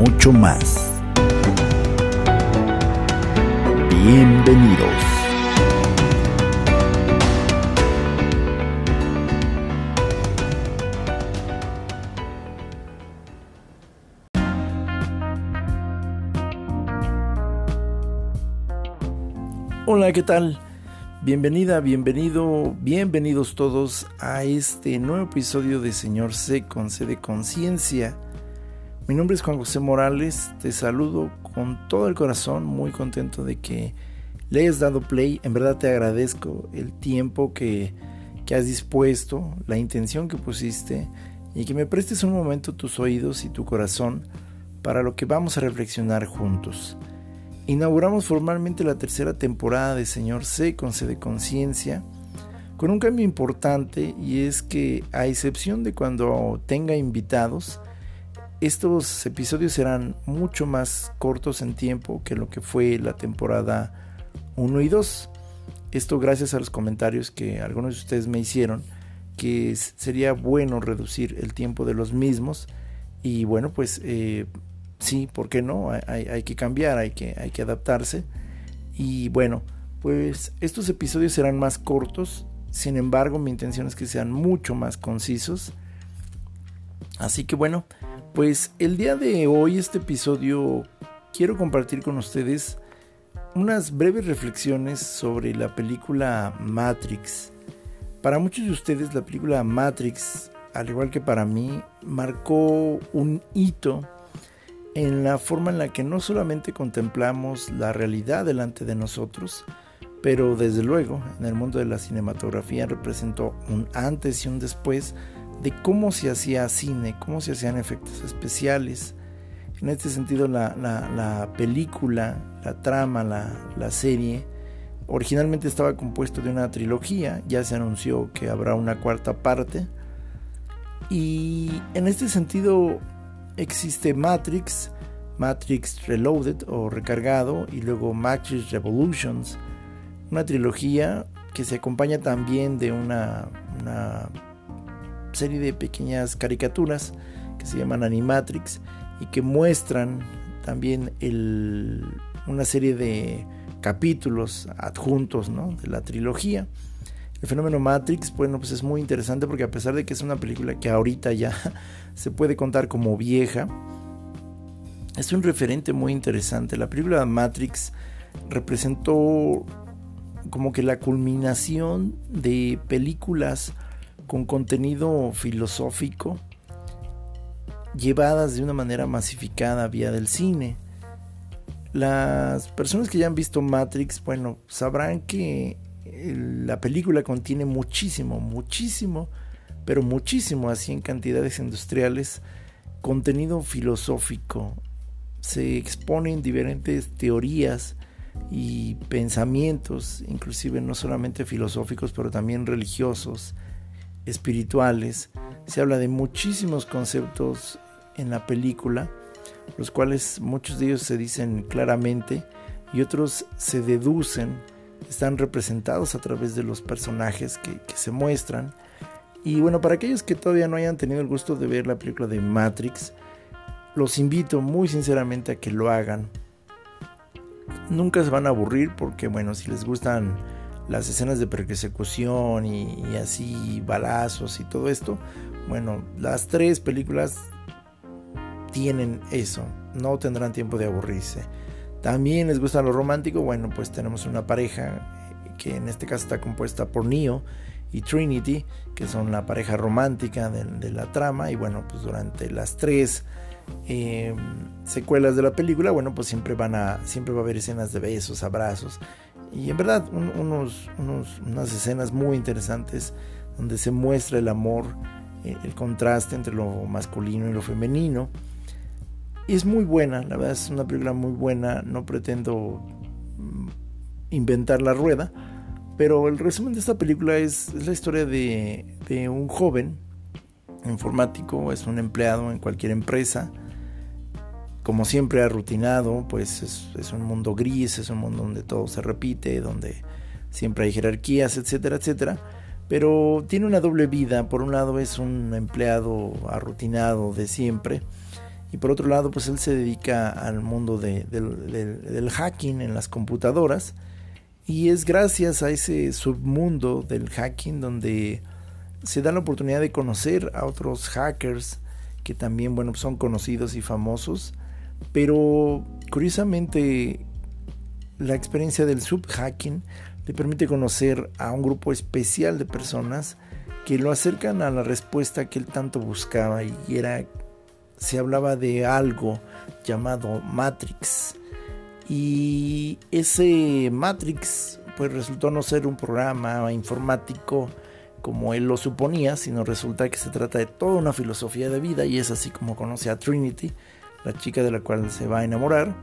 mucho más. Bienvenidos. Hola, ¿qué tal? Bienvenida, bienvenido, bienvenidos todos a este nuevo episodio de Señor C con C de Conciencia. Mi nombre es Juan José Morales, te saludo con todo el corazón, muy contento de que le hayas dado play, en verdad te agradezco el tiempo que, que has dispuesto, la intención que pusiste y que me prestes un momento tus oídos y tu corazón para lo que vamos a reflexionar juntos. Inauguramos formalmente la tercera temporada de Señor C con C de Conciencia, con un cambio importante y es que a excepción de cuando tenga invitados, estos episodios serán mucho más cortos en tiempo que lo que fue la temporada 1 y 2. Esto gracias a los comentarios que algunos de ustedes me hicieron, que sería bueno reducir el tiempo de los mismos y bueno, pues eh, sí, ¿por qué no? Hay, que cambiar, hay que, hay que adaptarse. Y bueno, pues estos episodios serán más cortos, sin embargo mi intención es que sean mucho más concisos. Así que bueno, pues el día de hoy, este episodio, quiero compartir con ustedes unas breves reflexiones sobre la película Matrix. Para muchos de ustedes la película Matrix, al igual que para mí, marcó un hito en la forma en la que no solamente contemplamos la realidad delante de nosotros, pero desde luego en el mundo de la cinematografía representó un antes y un después de cómo se hacía cine, cómo se hacían efectos especiales. En este sentido la, película, la trama, la, serie, originalmente estaba compuesto de una trilogía, ya se anunció que habrá una cuarta parte. Y en este sentido existe Matrix, Matrix Reloaded o recargado y luego Matrix Revolutions, una trilogía que se acompaña también de una, serie de pequeñas caricaturas que se llaman Animatrix y que muestran también una serie de capítulos adjuntos de la trilogía. El fenómeno Matrix, bueno, pues es muy interesante porque a pesar de que es una película que ahorita ya se puede contar como vieja, es un referente muy interesante. La película Matrix representó como que la culminación de películas con contenido filosófico llevadas de una manera masificada vía del cine. Las personas que ya han visto Matrix, bueno, sabrán que la película contiene muchísimo, muchísimo, pero muchísimo, así en cantidades industriales, contenido filosófico. Se exponen diferentes teorías y pensamientos, inclusive no solamente filosóficos, pero también religiosos, espirituales. Se habla de muchísimos conceptos en la película, los cuales muchos de ellos se dicen claramente y otros se deducen están representados a través de los personajes que, se muestran. Y bueno, para aquellos que todavía no hayan tenido el gusto de ver la película de Matrix, los invito muy sinceramente a que lo hagan. Nunca se van a aburrir porque bueno, si les gustan las escenas de persecución y, así balazos y todo esto, bueno, las tres películas tienen eso, no tendrán tiempo de aburrirse. También les gusta lo romántico, bueno, pues tenemos una pareja que en este caso está compuesta por Neo y Trinity, que son la pareja romántica de, la trama, y bueno, pues durante las tres em, secuelas de la película, bueno, pues siempre van a, siempre va a haber escenas de besos, abrazos, y en verdad unos, unas escenas muy interesantes donde se muestra el amor, eh, el contraste entre lo masculino y lo femenino. Es muy buena, la verdad es una película muy buena, no pretendo mm, inventar la rueda, pero el resumen de esta película es, la historia de, de, un joven informático, es un empleado en cualquier empresa, como siempre rutinado, pues es, un mundo gris, es un mundo donde todo se repite, donde siempre hay jerarquías, etcétera, etcétera. Pero tiene una doble vida. Por un lado es un empleado arrutinado de siempre. Y por otro lado, pues él se dedica al mundo del hacking en las computadoras. Y es gracias a ese submundo del hacking donde se da la oportunidad de conocer a otros hackers que también, bueno, son conocidos y famosos. Pero curiosamente, la experiencia del subhacking le permite conocer a un grupo especial de personas que lo acercan a la respuesta que él tanto buscaba y era se hablaba de algo llamado Matrix. Y ese Matrix pues resultó no ser un programa informático como él lo suponía, sino resulta que se trata de toda una filosofía de vida y es así como conoce a Trinity, la chica de la cual se va a enamorar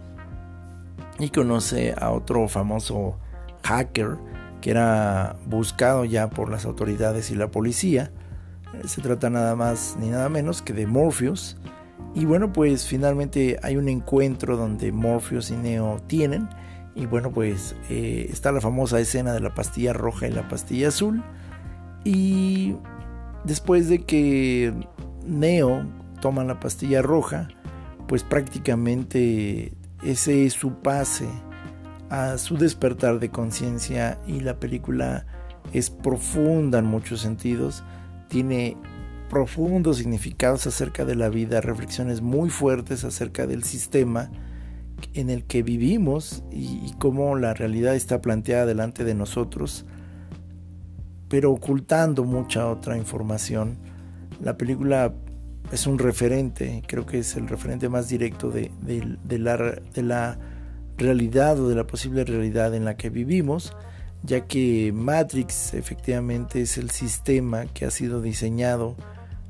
y conoce a otro famoso hacker que era buscado ya por las autoridades y la policía. Se trata nada más ni nada menos que de Morpheus. Y bueno, pues finalmente hay un encuentro donde Morpheus y Neo tienen. Y bueno, pues eh, está la famosa escena de la pastilla roja y la pastilla azul. Y después de que Neo toma la pastilla roja, pues prácticamente ese es su pase a su despertar de conciencia y la película es profunda en muchos sentidos, tiene profundos significados acerca de la vida, reflexiones muy fuertes acerca del sistema en el que vivimos y, cómo la realidad está planteada delante de nosotros, pero ocultando mucha otra información. La película es un referente, creo que es el referente más directo de, de la, de la realidad o de la posible realidad en la que vivimos, ya que Matrix efectivamente es el sistema que ha sido diseñado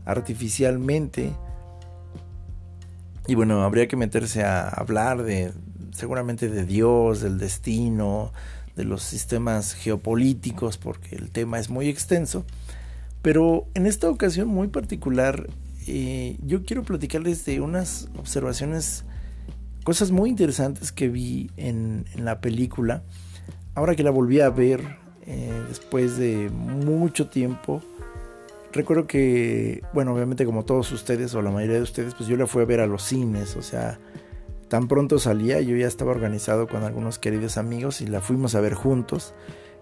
artificialmente. Y bueno, habría que meterse a hablar de seguramente de Dios, del destino, de los sistemas geopolíticos, porque el tema es muy extenso. Pero en esta ocasión muy particular, eh, yo quiero platicarles de unas observaciones cosas muy interesantes que vi en, la película. Ahora que la volví a ver eh, después de mucho tiempo, recuerdo que, bueno, obviamente como todos ustedes o la mayoría de ustedes, pues yo la fui a ver a los cines, o sea, tan pronto salía, yo ya estaba organizado con algunos queridos amigos y la fuimos a ver juntos.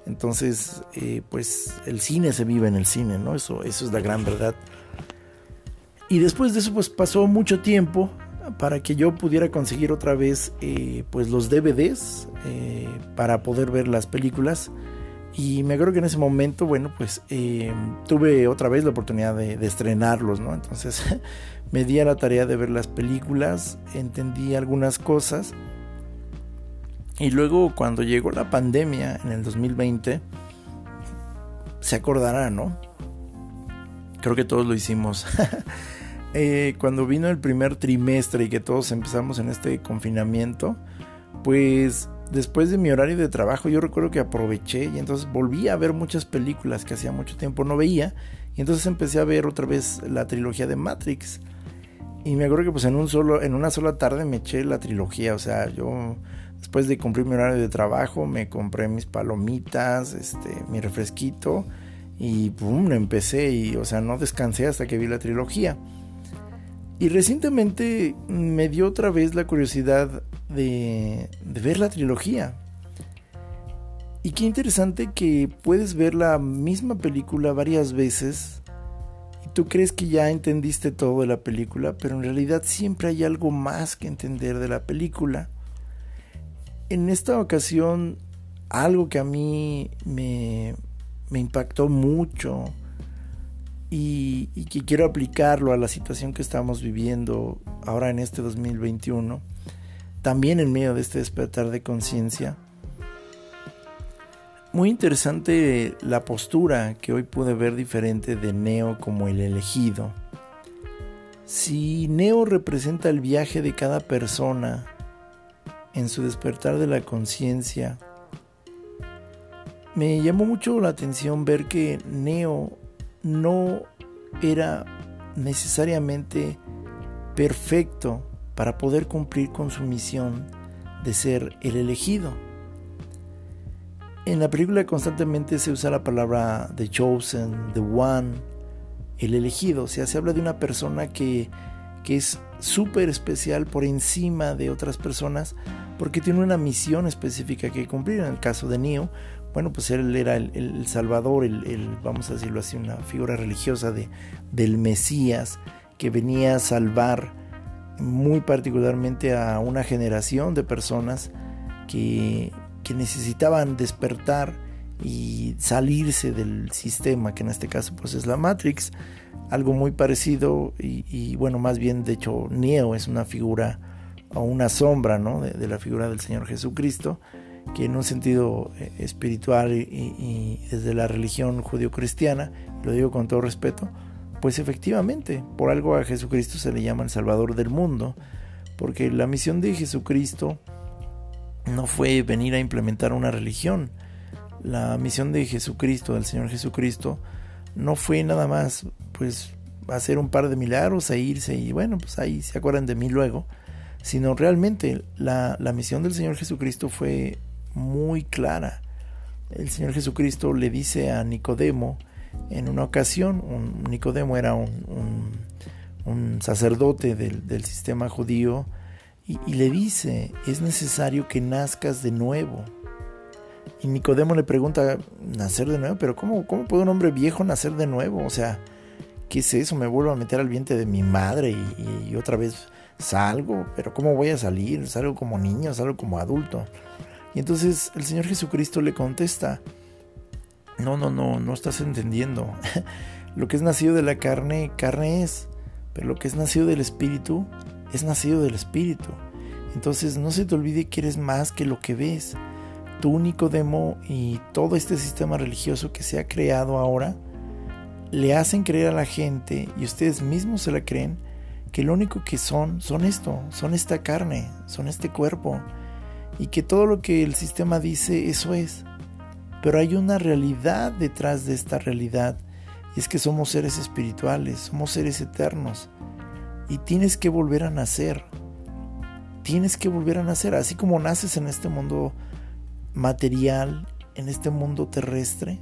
Entonces, eh, pues el cine se vive en el cine, ¿no? Eso, eso es la gran verdad. Y después de eso, pues pasó mucho tiempo para que yo pudiera conseguir otra vez eh, pues los DVDs eh, para poder ver las películas. Y me acuerdo que en ese momento bueno pues eh, tuve otra vez la oportunidad de, estrenarlos no entonces me di a la tarea de ver las películas entendí algunas cosas. Y luego cuando llegó la pandemia en el 2020 se acordará no creo que todos lo hicimos Eh, cuando vino el primer trimestre y que todos empezamos en este confinamiento, pues después de mi horario de trabajo yo recuerdo que aproveché y entonces volví a ver muchas películas que hacía mucho tiempo no veía y entonces empecé a ver otra vez la trilogía de Matrix. Y me acuerdo que pues en un solo en una sola tarde me eché la trilogía o sea yo después de cumplir mi horario de trabajo me compré mis palomitas este mi refresquito y pum empecé y o sea no descansé hasta que vi la trilogía y recientemente me dio otra vez la curiosidad de, ver la trilogía. Y qué interesante que puedes ver la misma película varias veces y tú crees que ya entendiste todo de la película, pero en realidad siempre hay algo más que entender de la película. En esta ocasión, algo que a mí me, me impactó mucho y, que quiero aplicarlo a la situación que estamos viviendo ahora en este 2021, también en medio de este despertar de conciencia. Muy interesante la postura que hoy pude ver diferente de Neo como el elegido. Si Neo representa el viaje de cada persona en su despertar de la conciencia, me llamó mucho la atención ver que Neo no era necesariamente perfecto para poder cumplir con su misión de ser el elegido. En la película constantemente se usa la palabra the chosen, the one, el elegido. O sea, se habla de una persona que, que es súper especial por encima de otras personas porque tiene una misión específica que cumplir. En el caso de Neo, bueno, pues él era el, salvador, el, vamos a decirlo así, una figura religiosa de, del Mesías que venía a salvar muy particularmente a una generación de personas que, que necesitaban despertar y salirse del sistema, que en este caso pues es la Matrix, algo muy parecido y, bueno, más bien de hecho Neo es una figura o una sombra ¿no? de, la figura del Señor Jesucristo, que en un sentido eh, espiritual y, desde la religión judío-cristiana, lo digo con todo respeto, pues efectivamente, por algo a Jesucristo se le llama el Salvador del mundo, porque la misión de Jesucristo no fue venir a implementar una religión. La misión de Jesucristo, del Señor Jesucristo, no fue nada más pues hacer un par de milagros e irse y bueno, pues ahí se acuerdan de mí luego, sino realmente la, la misión del Señor Jesucristo fue muy clara. El Señor Jesucristo le dice a Nicodemo en una ocasión, un, Nicodemo era un, un, sacerdote del, del sistema judío, y, le dice, es necesario que nazcas de nuevo. Y Nicodemo le pregunta, ¿nacer de nuevo? Pero ¿cómo, ¿cómo puede un hombre viejo nacer de nuevo? O sea, ¿qué es eso? Me vuelvo a meter al vientre de mi madre y, otra vez salgo, pero ¿cómo voy a salir? Salgo como niño, salgo como adulto. Y entonces el Señor Jesucristo le contesta, no, no, no, no estás entendiendo. lo que es nacido de la carne, carne es, pero lo que es nacido del Espíritu, es nacido del Espíritu. Entonces no se te olvide que eres más que lo que ves. Tú, Nicodemo, y todo este sistema religioso que se ha creado ahora, le hacen creer a la gente, y ustedes mismos se la creen, que lo único que son, son esto, son esta carne, son este cuerpo, y que todo lo que el sistema dice, eso es. Pero hay una realidad detrás de esta realidad, y es que somos seres espirituales, somos seres eternos y tienes que volver a nacer. Tienes que volver a nacer, así como naces en este mundo material, en este mundo terrestre,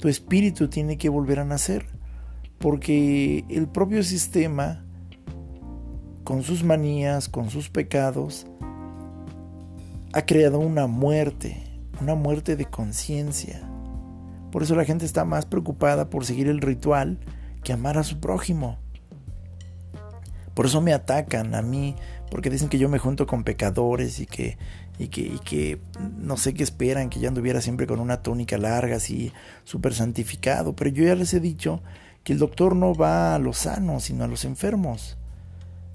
tu espíritu tiene que volver a nacer, porque el propio sistema, con sus manías, con sus pecados, ha creado una muerte, una muerte de conciencia. Por eso la gente está más preocupada por seguir el ritual que amar a su prójimo. Por eso me atacan a mí, porque dicen que yo me junto con pecadores y que, y que, no sé qué esperan, que yo anduviera siempre con una túnica larga, así súper santificado. Pero yo ya les he dicho que el doctor no va a los sanos, sino a los enfermos.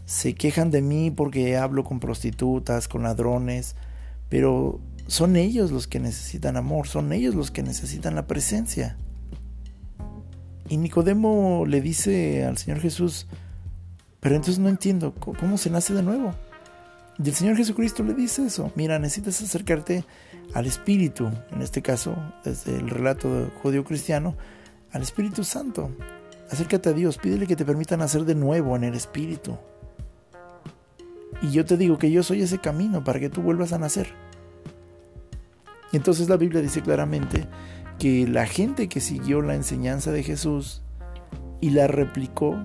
Se quejan de mí porque hablo con prostitutas, con ladrones, pero son ellos los que necesitan amor, son ellos los que necesitan la presencia. Y Nicodemo le dice al Señor Jesús, pero entonces no entiendo cómo se nace de nuevo. Y el Señor Jesucristo le dice eso. Mira, necesitas acercarte al Espíritu, en este caso, desde el relato judío-cristiano, al Espíritu Santo. Acércate a Dios, pídele que te permita nacer de nuevo en el Espíritu. Y yo te digo que yo soy ese camino para que tú vuelvas a nacer. Y entonces la Biblia dice claramente que la gente que siguió la enseñanza de Jesús y la replicó,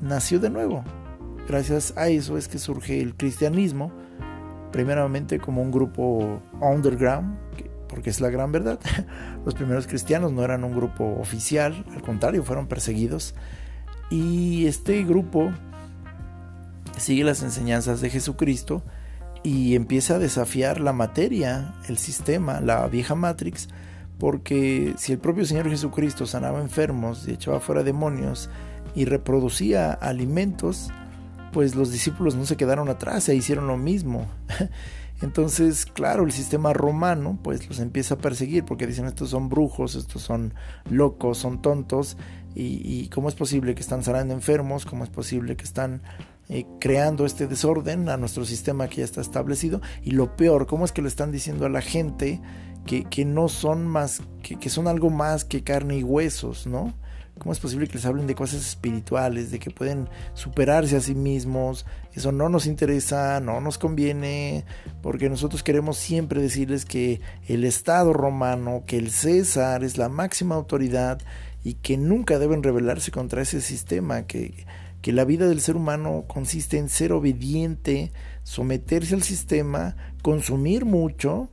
nació de nuevo. Gracias a eso es que surge el cristianismo, primeramente como un grupo underground, porque es la gran verdad. Los primeros cristianos no eran un grupo oficial, al contrario, fueron perseguidos. Y este grupo sigue las enseñanzas de Jesucristo y empieza a desafiar la materia, el sistema, la vieja Matrix, porque si el propio Señor Jesucristo sanaba enfermos y echaba fuera demonios y reproducía alimentos, pues los discípulos no se quedaron atrás e hicieron lo mismo. Entonces, claro, el sistema romano pues los empieza a perseguir porque dicen estos son brujos, estos son locos, son tontos y, cómo es posible que están sanando enfermos, cómo es posible que están eh, creando este desorden a nuestro sistema que ya está establecido y lo peor, cómo es que le están diciendo a la gente que, que no son más, que, que son algo más que carne y huesos, ¿no? ¿Cómo es posible que les hablen de cosas espirituales, de que pueden superarse a sí mismos? Eso no nos interesa, no nos conviene, porque nosotros queremos siempre decirles que el Estado romano, que el César es la máxima autoridad y que nunca deben rebelarse contra ese sistema, que, que la vida del ser humano consiste en ser obediente, someterse al sistema, consumir mucho,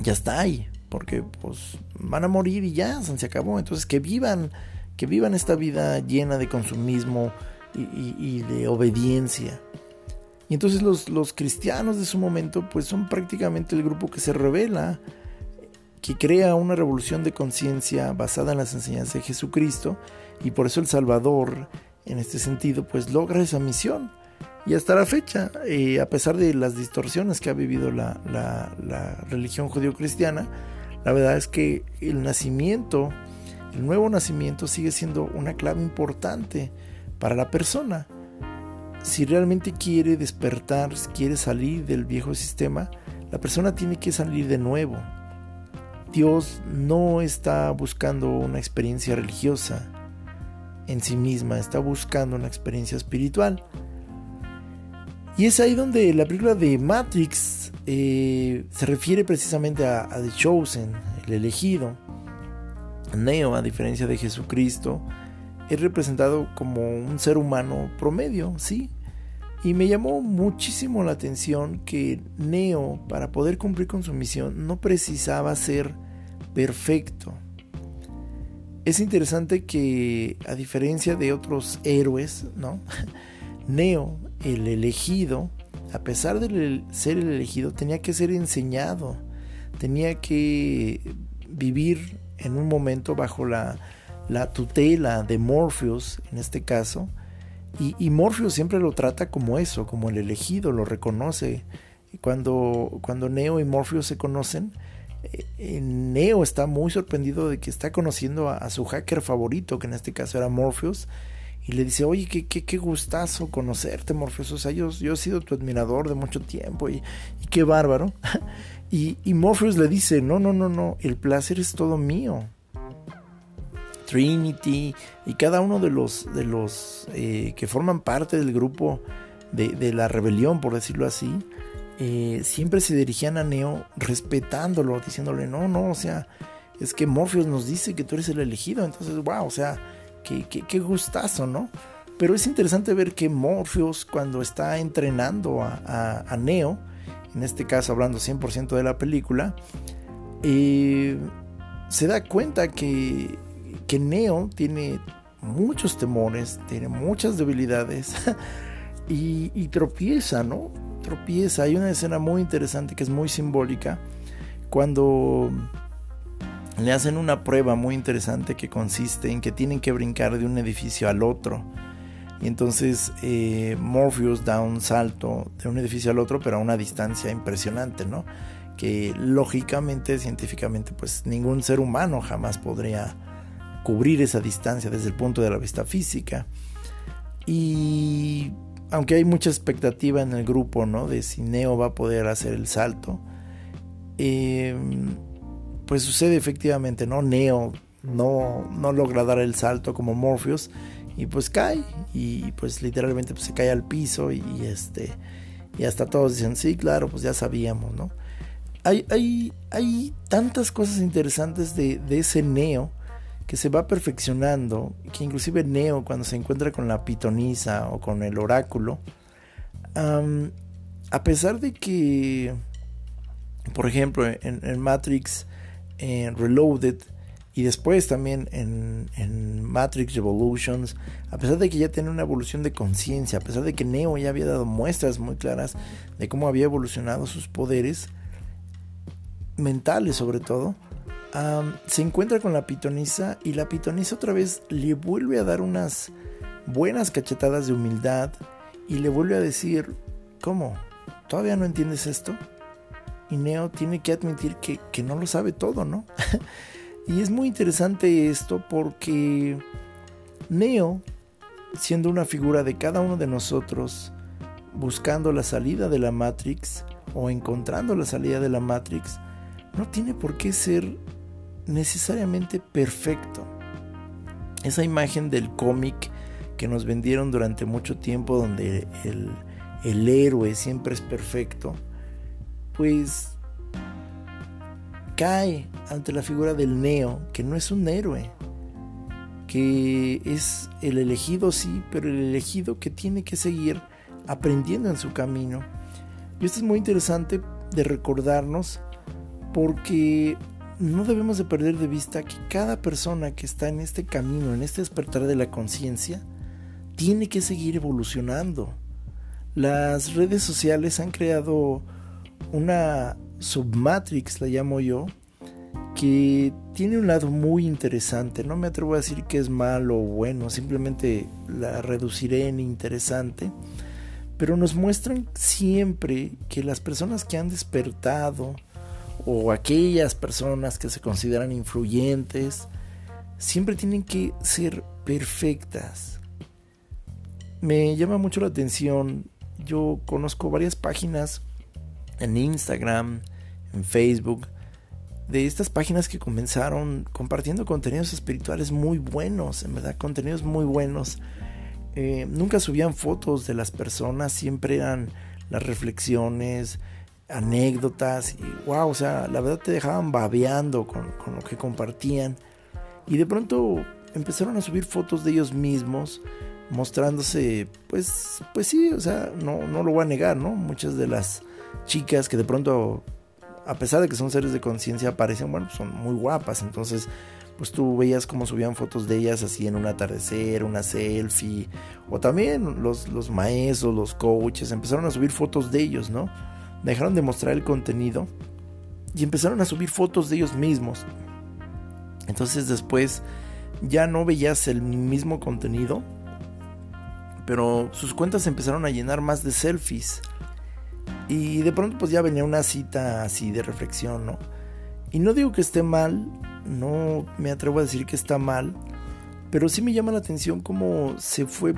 ya está ahí porque pues van a morir y ya, se acabó. Entonces que vivan, que vivan esta vida llena de consumismo y, de obediencia. Y entonces los, los, cristianos de su momento pues son prácticamente el grupo que se revela, que crea una revolución de conciencia basada en las enseñanzas de Jesucristo y por eso el Salvador en este sentido pues logra esa misión. Y hasta la fecha, eh, a pesar de las distorsiones que ha vivido la, la, religión judío-cristiana, la verdad es que el nacimiento, el nuevo nacimiento sigue siendo una clave importante para la persona. Si realmente quiere despertar, quiere salir del viejo sistema, la persona tiene que salir de nuevo. Dios no está buscando una experiencia religiosa en sí misma, está buscando una experiencia espiritual. Y es ahí donde la película de Matrix eh, se refiere precisamente a, The Chosen, el elegido. Neo, a diferencia de Jesucristo, es representado como un ser humano promedio, sí. Y me llamó muchísimo la atención que Neo, para poder cumplir con su misión, no precisaba ser perfecto. Es interesante que, a diferencia de otros héroes, ¿no? Neo el elegido, a pesar de ser el elegido, tenía que ser enseñado, tenía que vivir en un momento bajo la, tutela de Morpheus, en este caso, y, Morpheus siempre lo trata como eso, como el elegido, lo reconoce. Cuando, cuando Neo y Morpheus se conocen, Neo está muy sorprendido de que está conociendo a, su hacker favorito, que en este caso era Morpheus, y le dice, oye, qué, qué, qué gustazo conocerte, Morpheus. O sea, yo, yo, he sido tu admirador de mucho tiempo y, qué bárbaro. y, y, Morpheus le dice, no, no, no, no, el placer es todo mío. Trinity y cada uno de los, de los eh, que forman parte del grupo de, de, la rebelión, por decirlo así, eh, siempre se dirigían a Neo respetándolo, diciéndole, no, no, o sea, es que Morpheus nos dice que tú eres el elegido, entonces, wow, o sea, qué, gustazo, ¿no? Pero es interesante ver que Morpheus cuando está entrenando a, Neo, en este caso hablando 100% de la película, eh, se da cuenta que, que Neo tiene muchos temores, tiene muchas debilidades y, tropieza, ¿no? Hay una escena muy interesante que es muy simbólica cuando le hacen una prueba muy interesante que consiste en que tienen que brincar de un edificio al otro. Y entonces eh, Morpheus da un salto de un edificio al otro, pero a una distancia impresionante, ¿no? Que lógicamente, científicamente, pues ningún ser humano jamás podría cubrir esa distancia desde el punto de la vista física. Y aunque hay mucha expectativa en el grupo, ¿no? De si Neo va a poder hacer el salto. Eh, pues sucede efectivamente, ¿no? Neo no, no logra dar el salto como Morpheus y pues cae y pues literalmente pues, se cae al piso y, este y hasta todos dicen sí claro pues ya sabíamos no hay, hay, hay tantas cosas interesantes de, ese Neo que se va perfeccionando que inclusive Neo cuando se encuentra con la pitonisa o con el oráculo a pesar de que por ejemplo en Matrix en Reloaded y después también en, en, Matrix Revolutions, a pesar de que ya tiene una evolución de conciencia, a pesar de que Neo ya había dado muestras muy claras de cómo había evolucionado sus poderes, mentales sobre todo, se encuentra con la pitonisa y la pitonisa otra vez le vuelve a dar unas buenas cachetadas de humildad y le vuelve a decir, ¿cómo? ¿todavía no entiendes esto? Y Neo tiene que admitir que, que no lo sabe todo, ¿no? y es muy interesante esto porque Neo, siendo una figura de cada uno de nosotros, buscando la salida de la Matrix o encontrando la salida de la Matrix, no tiene por qué ser necesariamente perfecto. Esa imagen del cómic que nos vendieron durante mucho tiempo donde el, el héroe siempre es perfecto, pues cae ante la figura del Neo, que no es un héroe, que es el elegido sí, pero el elegido que tiene que seguir aprendiendo en su camino. Y esto es muy interesante de recordarnos porque no debemos de perder de vista que cada persona que está en este camino, en este despertar de la conciencia, tiene que seguir evolucionando. Las redes sociales han creado una submatrix, la llamo yo, que tiene un lado muy interesante. No me atrevo a decir que es malo o bueno, simplemente la reduciré en interesante. Pero nos muestran siempre que las personas que han despertado o aquellas personas que se consideran influyentes siempre tienen que ser perfectas. Me llama mucho la atención. Yo conozco varias páginas en Instagram, en Facebook, de estas páginas que comenzaron compartiendo contenidos espirituales muy buenos, en verdad, contenidos muy buenos. Eh, nunca subían fotos de las personas, siempre eran las reflexiones, anécdotas, y wow, o sea, la verdad te dejaban babeando con, lo que compartían. Y de pronto empezaron a subir fotos de ellos mismos, mostrándose, pues, pues sí, o sea, no, no lo voy a negar, ¿no? Muchas de las chicas que de pronto, a pesar de que son seres de conciencia, aparecen, bueno, son muy guapas. Entonces, pues tú veías cómo subían fotos de ellas así en un atardecer, una selfie, o también los, los maestros, los coaches, empezaron a subir fotos de ellos, ¿no? Dejaron de mostrar el contenido y empezaron a subir fotos de ellos mismos. Entonces después ya no veías el mismo contenido, pero sus cuentas empezaron a llenar más de selfies. Y de pronto pues ya venía una cita así de reflexión, ¿no? Y no digo que esté mal, no me atrevo a decir que está mal, pero sí me llama la atención cómo se fue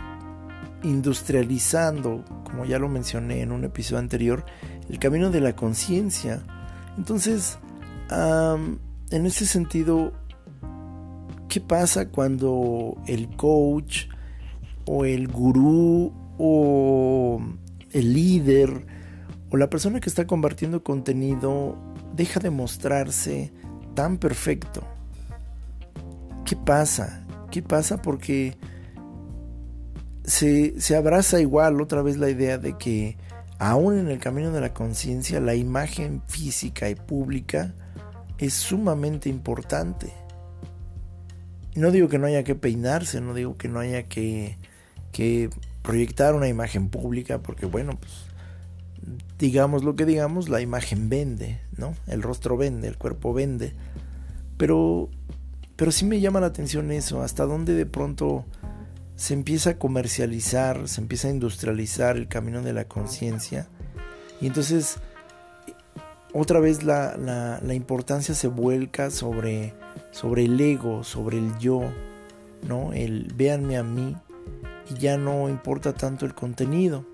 industrializando, como ya lo mencioné en un episodio anterior, el camino de la conciencia. Entonces, en ese sentido, ¿qué pasa cuando el coach o el gurú o el líder o la persona que está compartiendo contenido deja de mostrarse tan perfecto. ¿Qué pasa? ¿Qué pasa? Porque se, se, abraza igual otra vez la idea de que aún en el camino de la conciencia la imagen física y pública es sumamente importante. No digo que no haya que peinarse, no digo que no haya que, que proyectar una imagen pública, porque bueno, pues digamos lo que digamos, la imagen vende, ¿no? El rostro vende, el cuerpo vende. Pero, pero sí me llama la atención eso, hasta dónde de pronto se empieza a comercializar, se empieza a industrializar el camino de la conciencia. Y entonces, otra vez la, la, importancia se vuelca sobre, sobre el ego, sobre el yo, ¿no? El véanme a mí y ya no importa tanto el contenido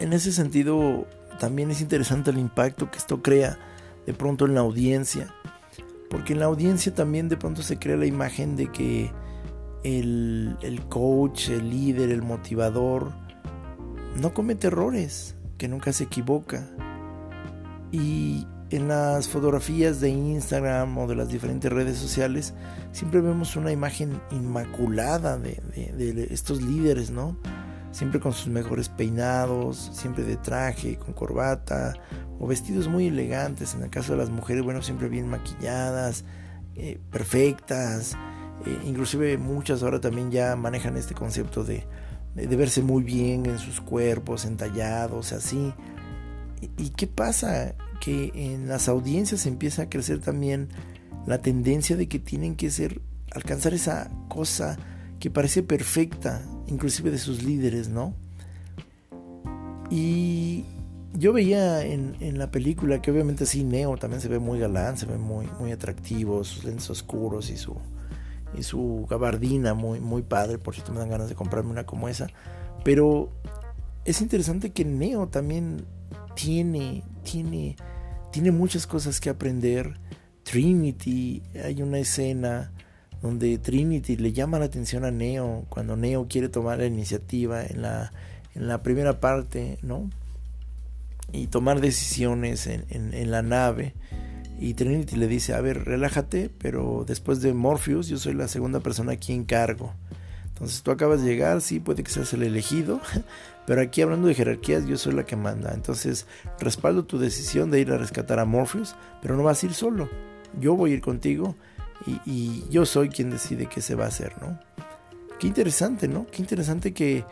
en ese sentido también es interesante el impacto que esto crea de pronto en la audiencia. Porque en la audiencia también de pronto se crea la imagen de que el, coach, el líder, el motivador, no comete errores, que nunca se equivoca. Y en las fotografías de Instagram o de las diferentes redes sociales siempre vemos una imagen inmaculada de, de estos líderes, ¿no? siempre con sus mejores peinados, siempre de traje, con corbata, o vestidos muy elegantes, en el caso de las mujeres, bueno, siempre bien maquilladas, eh, perfectas, eh, inclusive muchas ahora también ya manejan este concepto de, verse muy bien en sus cuerpos, entallados, así. ¿Y, ¿Y qué pasa? Que en las audiencias empieza a crecer también la tendencia de que tienen que ser, alcanzar esa cosa que parece perfecta, inclusive de sus líderes, ¿no? Y yo veía en, en, la película que obviamente sí, Neo también se ve muy galán, se ve muy, muy atractivo, sus lentes oscuros y su, y su gabardina muy, muy padre, por te me dan ganas de comprarme una como esa. Pero es interesante que Neo también tiene, tiene, tiene muchas cosas que aprender. Trinity, hay una escena donde Trinity le llama la atención a Neo cuando Neo quiere tomar la iniciativa en la, en la primera parte, ¿no? Y tomar decisiones en, en la nave. Y Trinity le dice, a ver, relájate, pero después de Morpheus yo soy la segunda persona aquí en cargo. Entonces tú acabas de llegar, sí, puede que seas el elegido, pero aquí hablando de jerarquías yo soy la que manda. Entonces respaldo tu decisión de ir a rescatar a Morpheus, pero no vas a ir solo. Yo voy a ir contigo y, yo soy quien decide qué se va a hacer, ¿no? Qué interesante, ¿no? Qué interesante que,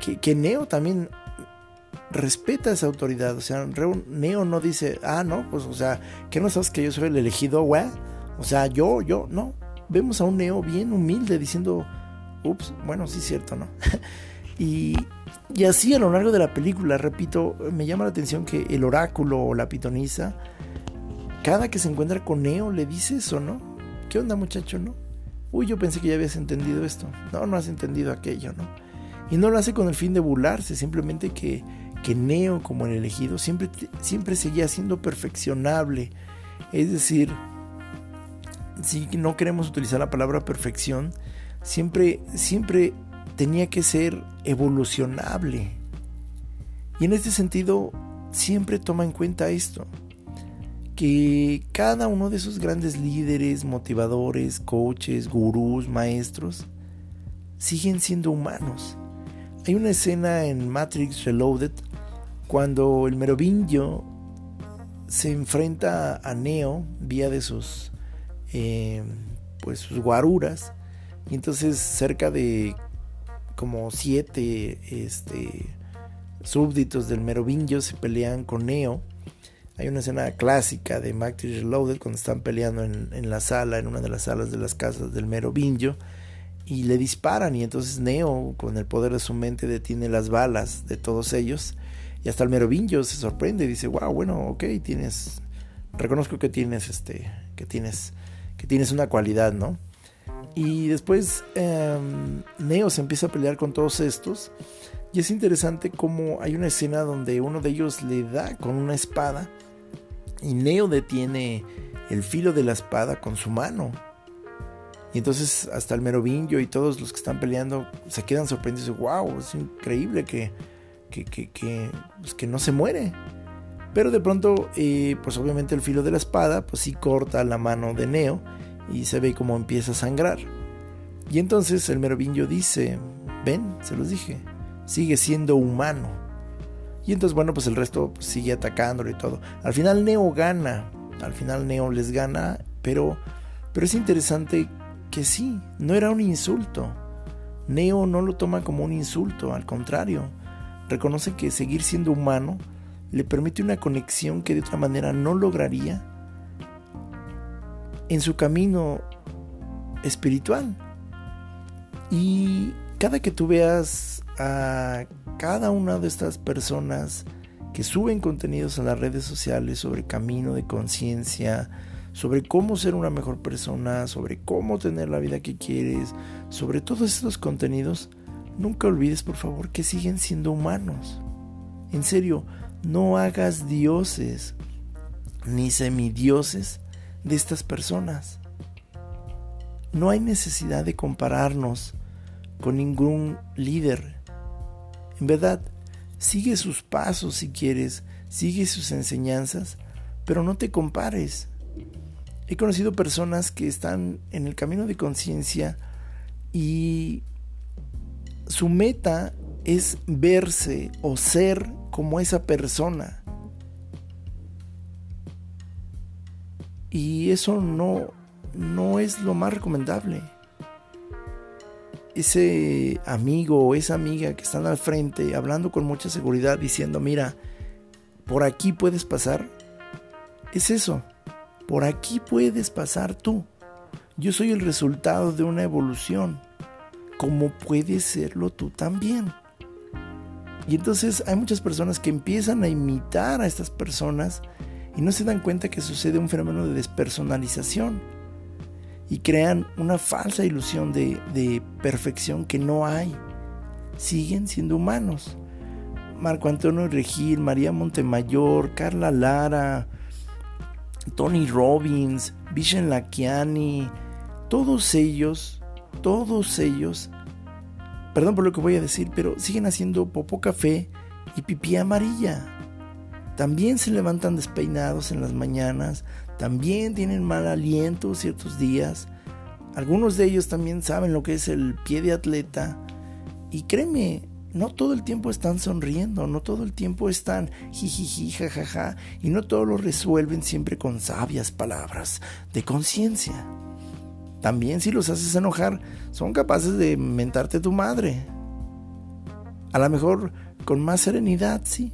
que, que Neo también respeta esa autoridad. O sea, Neo no dice, ah, no, pues, o sea, ¿qué no sabes que yo soy el elegido, güey? O sea, yo, yo, no. Vemos a un Neo bien humilde diciendo, ups, bueno, sí es cierto, ¿no? y, y así a lo largo de la película, repito, me llama la atención que el oráculo o la pitonisa, cada que se encuentra con Neo le dice eso, ¿no? ¿Qué onda, muchacho, no? Uy, yo pensé que ya habías entendido esto. No, no has entendido aquello, ¿no? Y no lo hace con el fin de burlarse, simplemente que que Neo como el elegido siempre, siempre seguía siendo perfeccionable. Es decir, si no queremos utilizar la palabra perfección, siempre, siempre tenía que ser evolucionable. Y en este sentido, siempre toma en cuenta esto, que cada uno de esos grandes líderes, motivadores, coaches, gurús, maestros, siguen siendo humanos. Hay una escena en Matrix Reloaded cuando el merovingio se enfrenta a Neo vía de sus eh, pues sus guaruras y entonces cerca de como siete este, súbditos del merovingio se pelean con Neo. Hay una escena clásica de Matrix Reloaded cuando están peleando en, en, la sala, en una de las salas de las casas del Merovingio, y le disparan, y entonces Neo, con el poder de su mente, detiene las balas de todos ellos, y hasta el merovingio se sorprende y dice, wow, bueno, ok, tienes, reconozco que tienes, este, que tienes, que tienes una cualidad, ¿no? Y después em, Neo se empieza a pelear con todos estos. Y es interesante como hay una escena donde uno de ellos le da con una espada y Neo detiene el filo de la espada con su mano. Y entonces hasta el merovingio y todos los que están peleando se quedan sorprendidos. Wow, es increíble que, que, pues, que, no se muere. Pero de pronto, eh, pues obviamente el filo de la espada, pues sí corta la mano de Neo y se ve como empieza a sangrar. Y entonces el merovingio dice, ven, se los dije, sigue siendo humano. Y entonces, bueno, pues el resto pues, sigue atacándolo y todo. Al final Neo gana, al final Neo les gana, pero, pero es interesante que sí, no era un insulto. Neo no lo toma como un insulto, al contrario reconoce que seguir siendo humano le permite una conexión que de otra manera no lograría en su camino espiritual. Y cada que tú veas a cada una de estas personas que suben contenidos a las redes sociales sobre camino de conciencia, sobre cómo ser una mejor persona, sobre cómo tener la vida que quieres, sobre todos estos contenidos, Nunca olvides, por favor, que siguen siendo humanos. En serio, no hagas dioses ni semidioses de estas personas. No hay necesidad de compararnos con ningún líder. En verdad, sigue sus pasos si quieres, sigue sus enseñanzas, pero no te compares. He conocido personas que están en el camino de conciencia y su meta es verse o ser como esa persona. Y eso no, no es lo más recomendable. Ese amigo o esa amiga que están al frente hablando con mucha seguridad diciendo, mira, por aquí puedes pasar. Es eso, por aquí puedes pasar tú. Yo soy el resultado de una evolución como puedes serlo tú también. Y entonces hay muchas personas que empiezan a imitar a estas personas y no se dan cuenta que sucede un fenómeno de despersonalización y crean una falsa ilusión de, perfección que no hay. Siguen siendo humanos. Marco Antonio Regil, María Montemayor, Carla Lara, Tony Robbins, Vishen Lakiani, todos ellos, todos ellos, perdón por lo que voy a decir, pero siguen haciendo popó café y pipí amarilla. También se levantan despeinados en las mañanas, también tienen mal aliento ciertos días. Algunos de ellos también saben lo que es el pie de atleta. Y créeme, no todo el tiempo están sonriendo, no todo el tiempo están jijiji, jajaja, y no todo lo resuelven siempre con sabias palabras de conciencia. También si los haces enojar, son capaces de mentarte tu madre. A lo mejor con más serenidad, sí,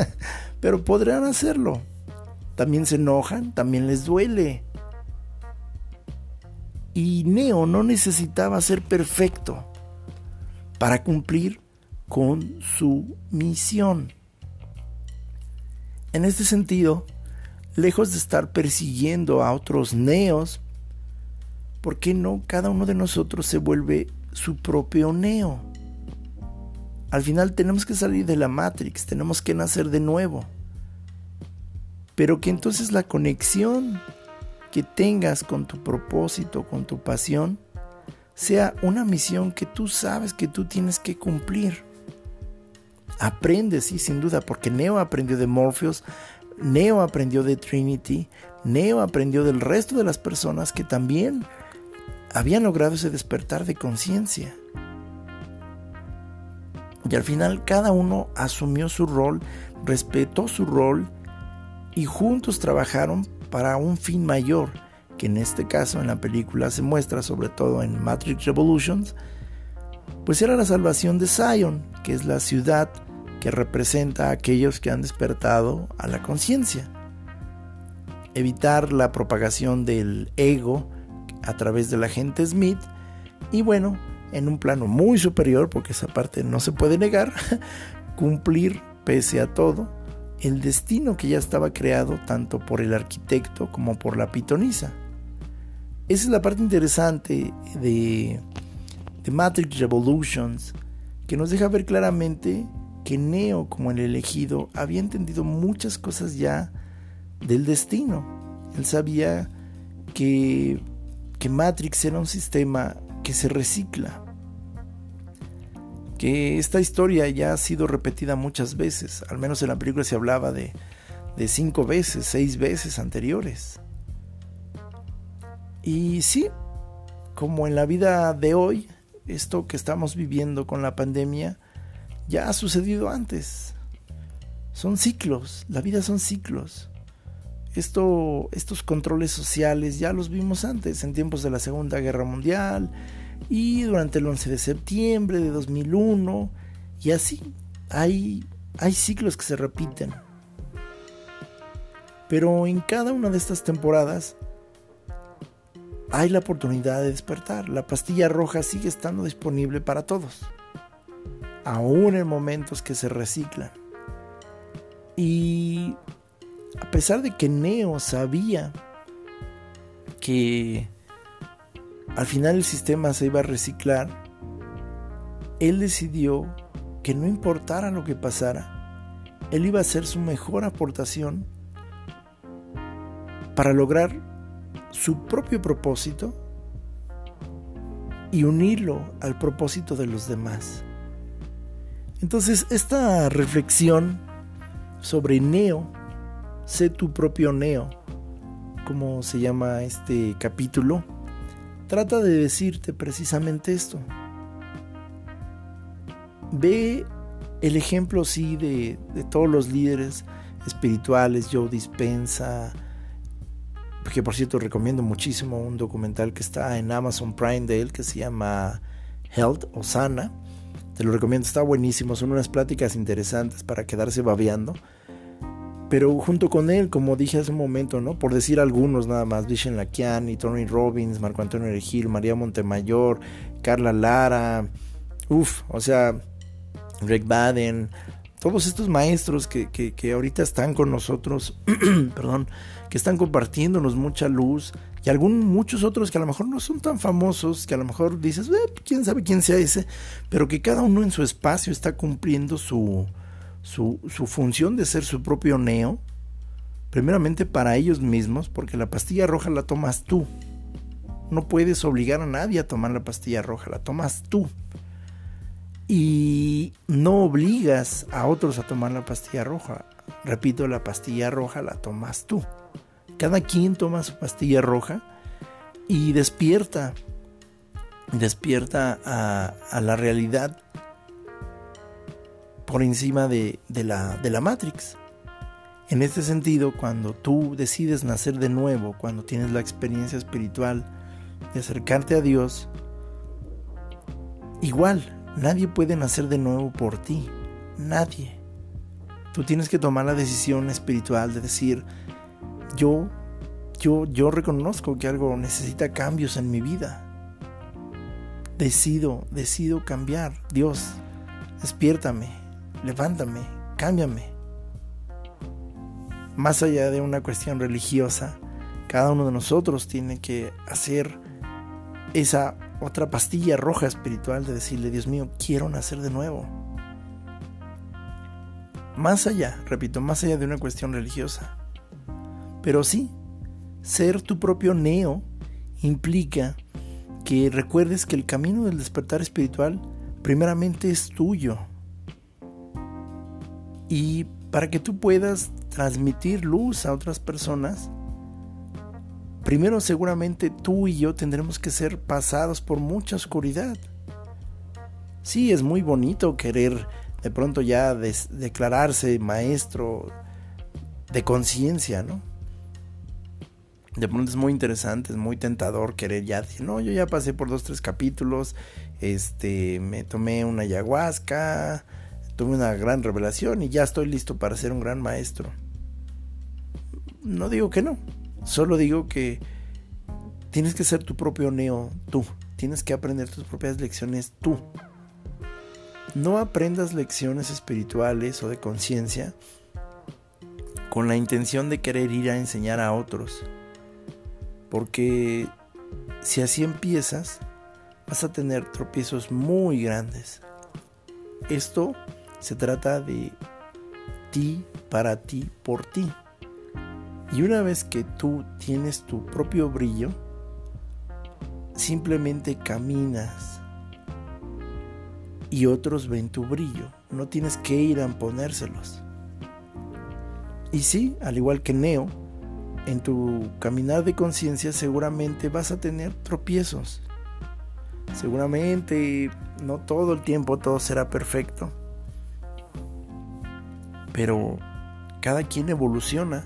pero podrán hacerlo. También se enojan, también les duele. Y Neo no necesitaba ser perfecto para cumplir con su misión. En este sentido, lejos de estar persiguiendo a otros neos, ¿por qué no cada uno de nosotros se vuelve su propio neo? Al final tenemos que salir de la Matrix, tenemos que nacer de nuevo. Pero que entonces la conexión que tengas con tu propósito, con tu pasión, sea una misión que tú sabes que tú tienes que cumplir. Aprende, sí, sin duda, porque Neo aprendió de Morpheus, Neo aprendió de Trinity, Neo aprendió del resto de las personas que también habían logrado ese despertar de conciencia. Y al final cada uno asumió su rol, respetó su rol y juntos trabajaron para un fin mayor, que en este caso en la película se muestra sobre todo en Matrix Revolutions, pues era la salvación de Zion, que es la ciudad que representa a aquellos que han despertado a la conciencia. Evitar la propagación del ego a través de la gente Smith y bueno, en un plano muy superior, porque esa parte no se puede negar, cumplir pese a todo el destino que ya estaba creado tanto por el arquitecto como por la pitonisa. Esa es la parte interesante de, de Matrix Revolutions, que nos deja ver claramente que Neo, como el elegido, había entendido muchas cosas ya del destino. Él sabía que, que Matrix era un sistema que se recicla, que esta historia ya ha sido repetida muchas veces, al menos en la película se hablaba de, de cinco veces, seis veces anteriores. Y sí, como en la vida de hoy, esto que estamos viviendo con la pandemia, ya ha sucedido antes. Son ciclos, la vida son ciclos. Esto, estos controles sociales ya los vimos antes, en tiempos de la Segunda Guerra Mundial y durante el 11 de septiembre de 2001 y así. Hay, hay ciclos que se repiten. Pero en cada una de estas temporadas hay la oportunidad de despertar. La pastilla roja sigue estando disponible para todos aún en momentos que se reciclan. Y a pesar de que Neo sabía que al final el sistema se iba a reciclar, él decidió que no importara lo que pasara, él iba a hacer su mejor aportación para lograr su propio propósito y unirlo al propósito de los demás. Entonces, esta reflexión sobre Neo, sé tu propio Neo, como se llama este capítulo, trata de decirte precisamente esto. Ve el ejemplo, sí, de, de todos los líderes espirituales, Joe Dispensa, que por cierto recomiendo muchísimo un documental que está en Amazon Prime de él que se llama Health o Sana te lo recomiendo, está buenísimo. Son unas pláticas interesantes para quedarse babeando. Pero junto con él, como dije hace un momento, ¿no? Por decir algunos nada más, Vishen Lakiani, Tony Robbins, Marco Antonio Regil, María Montemayor, Carla Lara. Uf, o sea, Greg Baden, todos estos maestros que, que, ahorita están con nosotros, perdón, que están compartiéndonos mucha luz, y algunos, muchos otros que a lo mejor no son tan famosos, que a lo mejor dices, eh, quién sabe quién sea ese, pero que cada uno en su espacio está cumpliendo su, su, función de ser su propio neo, primeramente para ellos mismos, porque la pastilla roja la tomas tú. No puedes obligar a nadie a tomar la pastilla roja, la tomas tú. Y no obligas a otros a tomar la pastilla roja. Repito, la pastilla roja la tomas tú. Cada quien toma su pastilla roja y despierta, despierta a, la realidad por encima de, la, de la Matrix. En este sentido, cuando tú decides nacer de nuevo, cuando tienes la experiencia espiritual de acercarte a Dios, igual, nadie puede nacer de nuevo por ti. Nadie. Tú tienes que tomar la decisión espiritual de decir, yo, yo, yo reconozco que algo necesita cambios en mi vida. Decido, decido cambiar. Dios, despiértame, levántame, cámbiame. Más allá de una cuestión religiosa, cada uno de nosotros tiene que hacer esa otra pastilla roja espiritual de decirle, Dios mío, quiero nacer de nuevo. Más allá, repito, más allá de una cuestión religiosa. Pero sí, ser tu propio neo implica que recuerdes que el camino del despertar espiritual primeramente es tuyo. Y para que tú puedas transmitir luz a otras personas, primero seguramente tú y yo tendremos que ser pasados por mucha oscuridad. Sí, es muy bonito querer de pronto ya declararse maestro de conciencia, ¿no? de pronto es muy interesante, es muy tentador querer ya decir, no, yo ya pasé por dos, tres capítulos, este, me tomé una ayahuasca, tuve una gran revelación y ya estoy listo para ser un gran maestro. No digo que no, solo digo que tienes que ser tu propio neo, tú, tienes que aprender tus propias lecciones tú. No aprendas lecciones espirituales o de conciencia con la intención de querer ir a enseñar a otros porque si así empiezas, vas a tener tropiezos muy grandes. Esto se trata de ti, para ti, por ti. Y una vez que tú tienes tu propio brillo, simplemente caminas y otros ven tu brillo. No tienes que ir a ponérselos. Y sí, al igual que Neo, en tu caminar de conciencia seguramente vas a tener tropiezos. Seguramente no todo el tiempo todo será perfecto. Pero cada quien evoluciona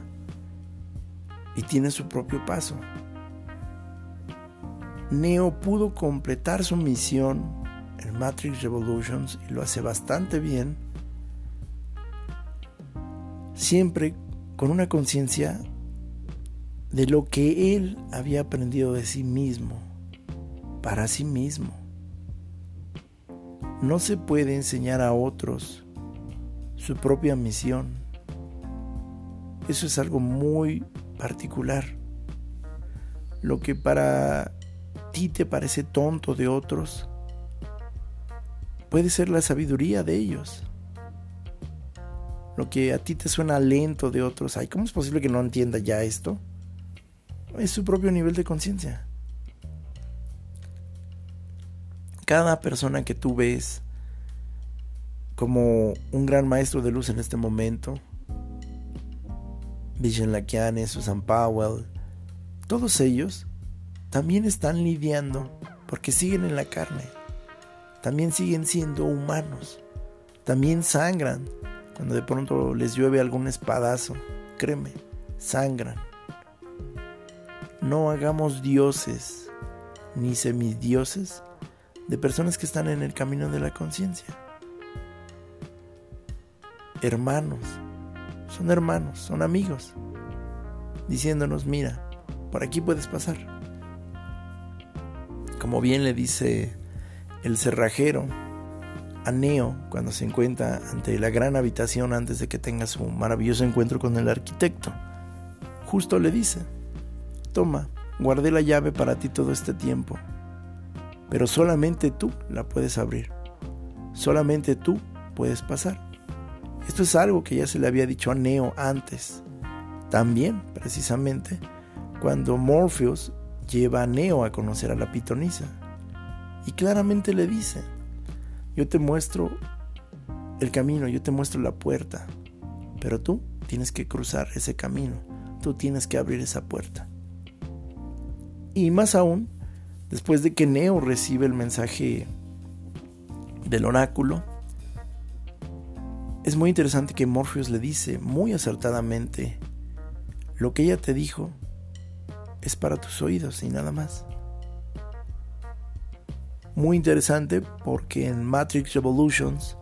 y tiene su propio paso. Neo pudo completar su misión en Matrix Revolutions y lo hace bastante bien, siempre con una conciencia de lo que él había aprendido de sí mismo, para sí mismo. No se puede enseñar a otros su propia misión. Eso es algo muy particular. Lo que para ti te parece tonto de otros, puede ser la sabiduría de ellos. Lo que a ti te suena lento de otros, ay, ¿cómo es posible que no entienda ya esto? es su propio nivel de conciencia. Cada persona que tú ves como un gran maestro de luz en este momento, Vishen Lakiane, Susan Powell, todos ellos también están lidiando porque siguen en la carne, también siguen siendo humanos, también sangran cuando de pronto les llueve algún espadazo, créeme, sangran. No hagamos dioses ni semidioses de personas que están en el camino de la conciencia. Hermanos, son hermanos, son amigos, diciéndonos, mira, por aquí puedes pasar. Como bien le dice el cerrajero a Neo cuando se encuentra ante la gran habitación antes de que tenga su maravilloso encuentro con el arquitecto. Justo le dice, toma, guardé la llave para ti todo este tiempo, pero solamente tú la puedes abrir, solamente tú puedes pasar. Esto es algo que ya se le había dicho a Neo antes, también precisamente cuando Morpheus lleva a Neo a conocer a la pitonisa. Y claramente le dice, yo te muestro el camino, yo te muestro la puerta, pero tú tienes que cruzar ese camino, tú tienes que abrir esa puerta. Y más aún, después de que Neo recibe el mensaje del oráculo, es muy interesante que Morpheus le dice muy acertadamente, lo que ella te dijo es para tus oídos y nada más muy interesante porque en Matrix Revolutions,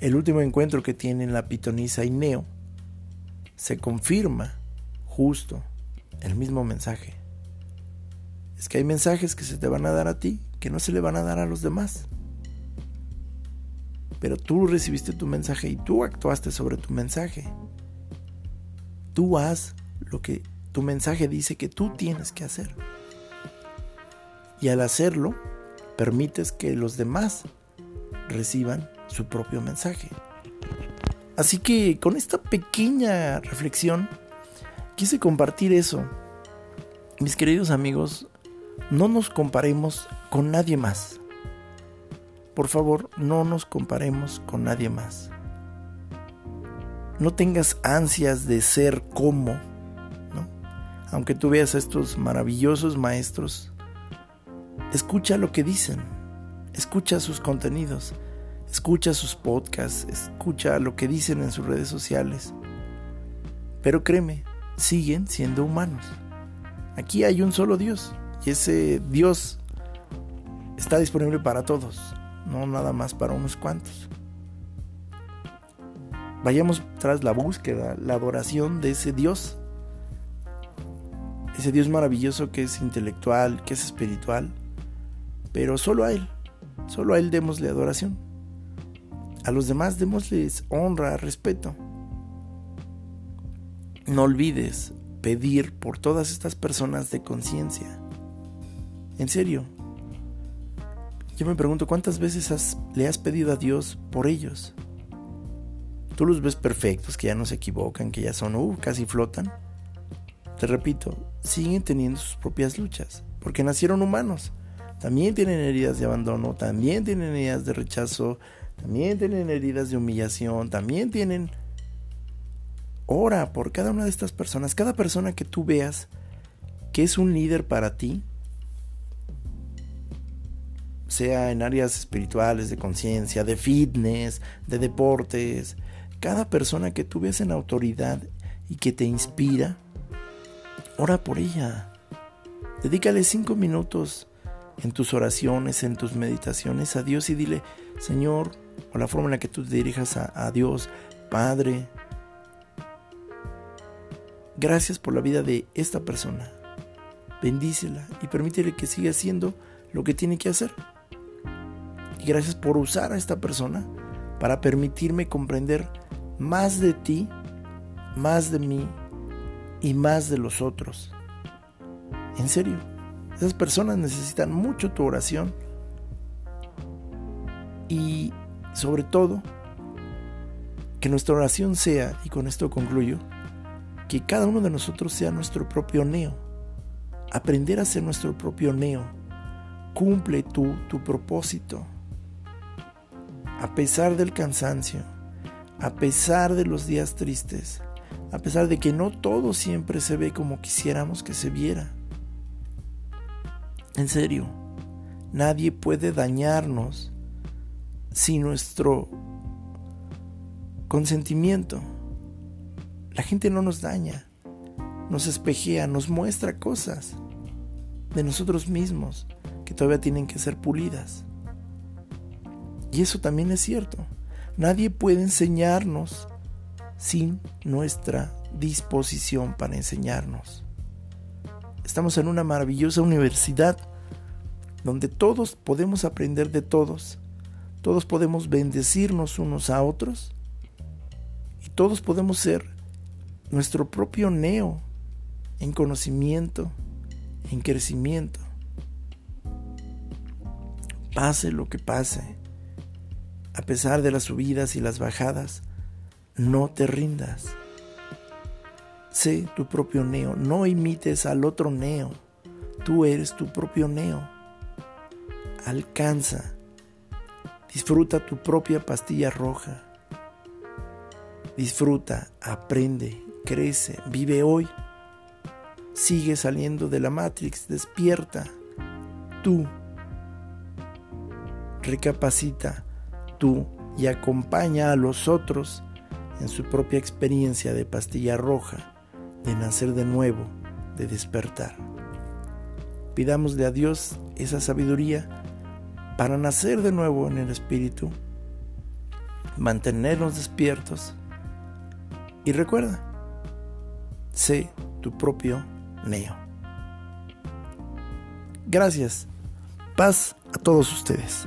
el último encuentro que tienen la pitonisa y Neo, se confirma justo el mismo mensaje. Es que hay mensajes que se te van a dar a ti que no se le van a dar a los demás. Pero tú recibiste tu mensaje y tú actuaste sobre tu mensaje. Tú haz lo que tu mensaje dice que tú tienes que hacer. Y al hacerlo, permites que los demás reciban su propio mensaje. Así que con esta pequeña reflexión quise compartir eso. Mis queridos amigos, no nos comparemos con nadie más. Por favor, no nos comparemos con nadie más. No tengas ansias de ser como. Aunque tú veas a estos maravillosos maestros escucha lo que dicen, escucha sus contenidos, escucha sus podcasts, escucha lo que dicen en sus redes sociales. Pero créeme, siguen siendo humanos. Aquí hay un solo Dios y ese Dios está disponible para todos, no nada más para unos cuantos. Vayamos tras la búsqueda, la adoración de ese Dios. Ese Dios maravilloso que es intelectual, que es espiritual, pero solo a Él, solo a Él démosle adoración. A los demás démosles honra, respeto. No olvides pedir por todas estas personas de conciencia. En serio. Yo me pregunto cuántas veces le has pedido a Dios por ellos. Tú los ves perfectos, que ya no se equivocan, que ya son, uh, casi flotan. Te repito, siguen teniendo sus propias luchas, porque nacieron humanos también tienen heridas de abandono, también tienen heridas de rechazo, también tienen heridas de humillación, también tienen... Ora por cada una de estas personas, cada persona que tú veas que es un líder para ti, sea en áreas espirituales, de conciencia, de fitness, de deportes, cada persona que tú ves en autoridad y que te inspira, ora por ella. Dedícale cinco minutos en tus oraciones, en tus meditaciones a Dios y dile, Señor, o la forma en la que tú te dirijas a, Dios, Padre, gracias por la vida de esta persona. Bendícela y permítele que siga haciendo lo que tiene que hacer. Y gracias por usar a esta persona para permitirme comprender más de ti, más de mí y más de los otros. En serio. Esas personas necesitan mucho tu oración y sobre todo que nuestra oración sea, y con esto concluyo, que cada uno de nosotros sea nuestro propio neo. Aprender a ser nuestro propio neo. Cumple tú tu propósito. A pesar del cansancio, a pesar de los días tristes, a pesar de que no todo siempre se ve como quisiéramos que se viera. En serio, nadie puede dañarnos sin nuestro consentimiento. La gente no nos daña, nos espejea, nos muestra cosas de nosotros mismos que todavía tienen que ser pulidas. Y eso también es cierto. Nadie puede enseñarnos sin nuestra disposición para enseñarnos. Estamos en una maravillosa universidad donde todos podemos aprender de todos, todos podemos bendecirnos unos a otros y todos podemos ser nuestro propio neo en conocimiento, en crecimiento. Pase lo que pase, a pesar de las subidas y las bajadas, no te rindas. Sé tu propio neo, no imites al otro neo. Tú eres tu propio neo. Alcanza. Disfruta tu propia pastilla roja. Disfruta, aprende, crece, vive hoy. Sigue saliendo de la Matrix, despierta. Tú. Recapacita tú y acompaña a los otros en su propia experiencia de pastilla roja, de nacer de nuevo, de despertar. Pidámosle a Dios esa sabiduría para nacer de nuevo en el Espíritu, mantenernos despiertos y recuerda, sé tu propio Neo. Gracias. Paz a todos ustedes.